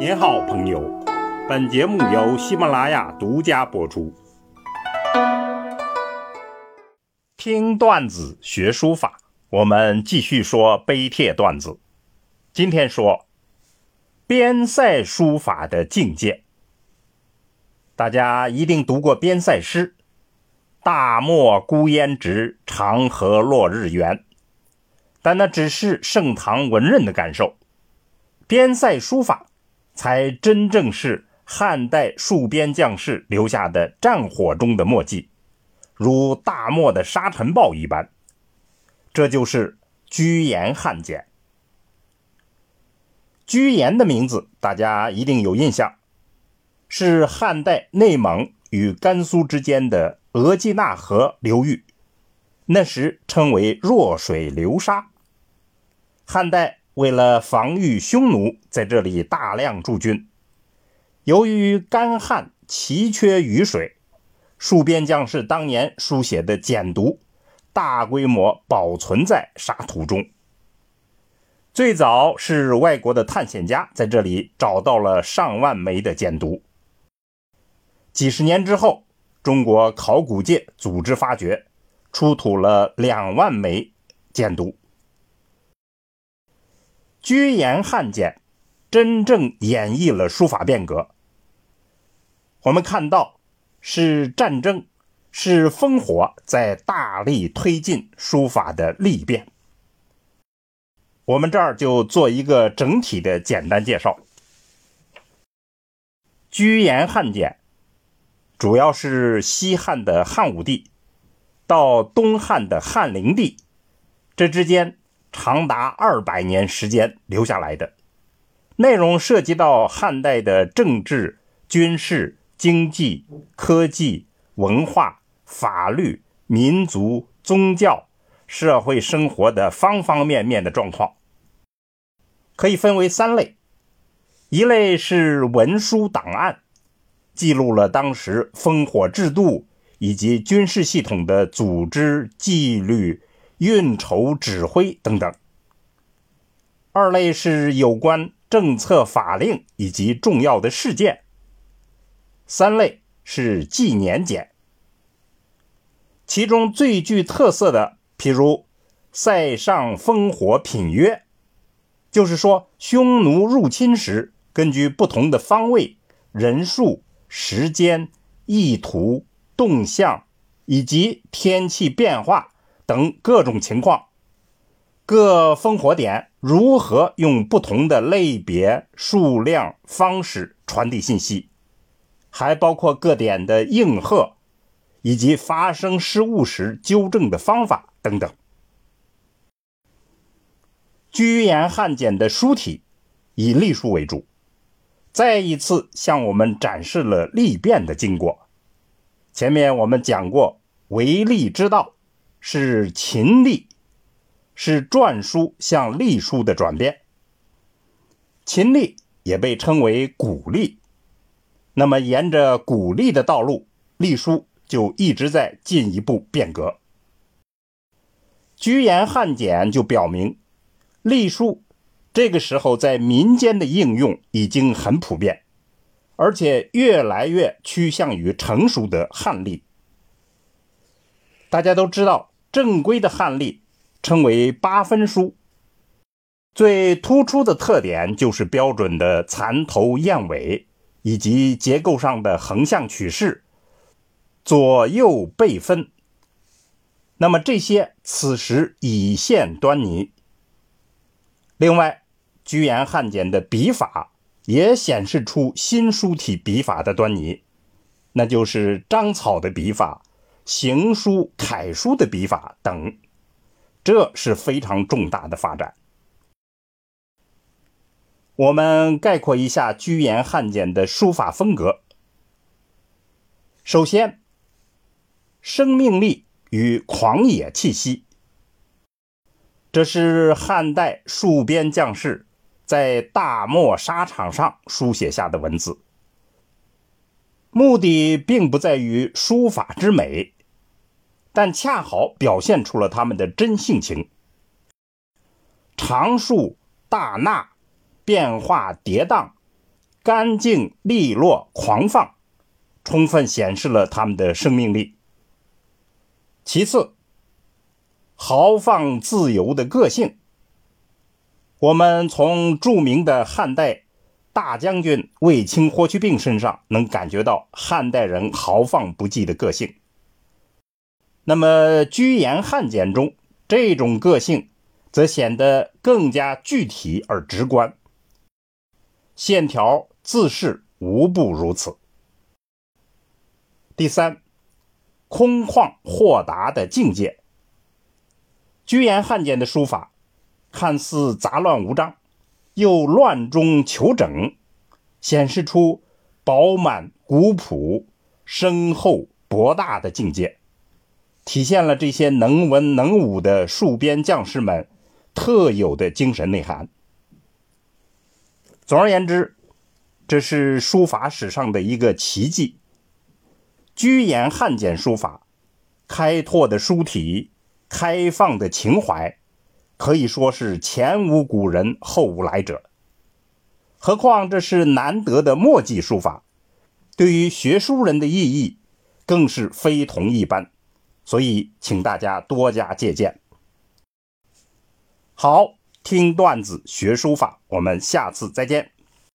您好，朋友。本节目由喜马拉雅独家播出。听段子学书法，我们继续说碑帖段子。今天说边塞书法的境界。大家一定读过边塞诗：“大漠孤烟直，长河落日圆。”但那只是盛唐文人的感受。边塞书法才真正是汉代戍边将士留下的战火中的墨迹，如大漠的沙尘暴一般。这就是居延汉简。居延的名字大家一定有印象，是汉代内蒙与甘肃之间的额济纳河流域，那时称为弱水流沙。汉代。为了防御匈奴在这里大量驻军，由于干旱奇缺雨水，戍边将士当年书写的简牍大规模保存在沙土中。最早是外国的探险家在这里找到了上万枚的简牍。几十年之后，中国考古界组织发掘，出土了两万枚简牍。居延汉简真正演绎了书法变革。我们看到，是战争，是烽火在大力推进书法的历变。我们这儿就做一个整体的简单介绍。居延汉简主要是西汉的汉武帝到东汉的汉灵帝这之间。长达二百年时间留下来的内容，涉及到汉代的政治、军事、经济、科技、文化、法律、民族、宗教、社会生活的方方面面的状况，可以分为三类：一类是文书档案，记录了当时烽火制度以及军事系统的组织纪律。运筹指挥等等。二类是有关政策法令以及重要的事件。三类是纪年简。其中最具特色的，譬如“塞上烽火品约”，就是说匈奴入侵时，根据不同的方位、人数、时间、意图、动向以及天气变化。等各种情况，各烽火点如何用不同的类别、数量、方式传递信息，还包括各点的应和，以及发生失误时纠正的方法等等。居延汉简的书体以隶书为主，再一次向我们展示了隶变的经过。前面我们讲过为隶之道。是秦隶，是篆书向隶书的转变。秦隶也被称为古隶，那么沿着古隶的道路，隶书就一直在进一步变革。居延汉简就表明，隶书这个时候在民间的应用已经很普遍，而且越来越趋向于成熟的汉隶。大家都知道。正规的汉隶称为八分书，最突出的特点就是标准的蚕头燕尾，以及结构上的横向取势，左右背分。那么这些此时已现端倪。另外，居延汉简的笔法也显示出新书体笔法的端倪，那就是章草的笔法。行书、楷书的笔法等，这是非常重大的发展。我们概括一下居延汉简的书法风格。首先，生命力与狂野气息，这是汉代戍边将士在大漠沙场上书写下的文字。目的并不在于书法之美。但恰好表现出了他们的真性情。长树大纳，变化跌宕，干净利落、狂放，充分显示了他们的生命力。其次，豪放自由的个性，我们从著名的汉代大将军卫青、霍去病身上能感觉到汉代人豪放不羁的个性。那么，居延汉简中这种个性，则显得更加具体而直观，线条、字势无不如此。第三。空旷豁达的境界。居延汉简的书法看似杂乱无章，又乱中求整，显示出饱满、古朴、深厚、博大的境界，体现了这些能文能武的戍边将士们特有的精神内涵。总而言之，这是书法史上的一个奇迹。居延汉简书法，开拓的书体，开放的情怀，可以说是前无古人后无来者。何况这是难得的墨迹书法，对于学书人的意义更是非同一般。所以，请大家多加借鉴。好，听段子学书法，我们下次再见。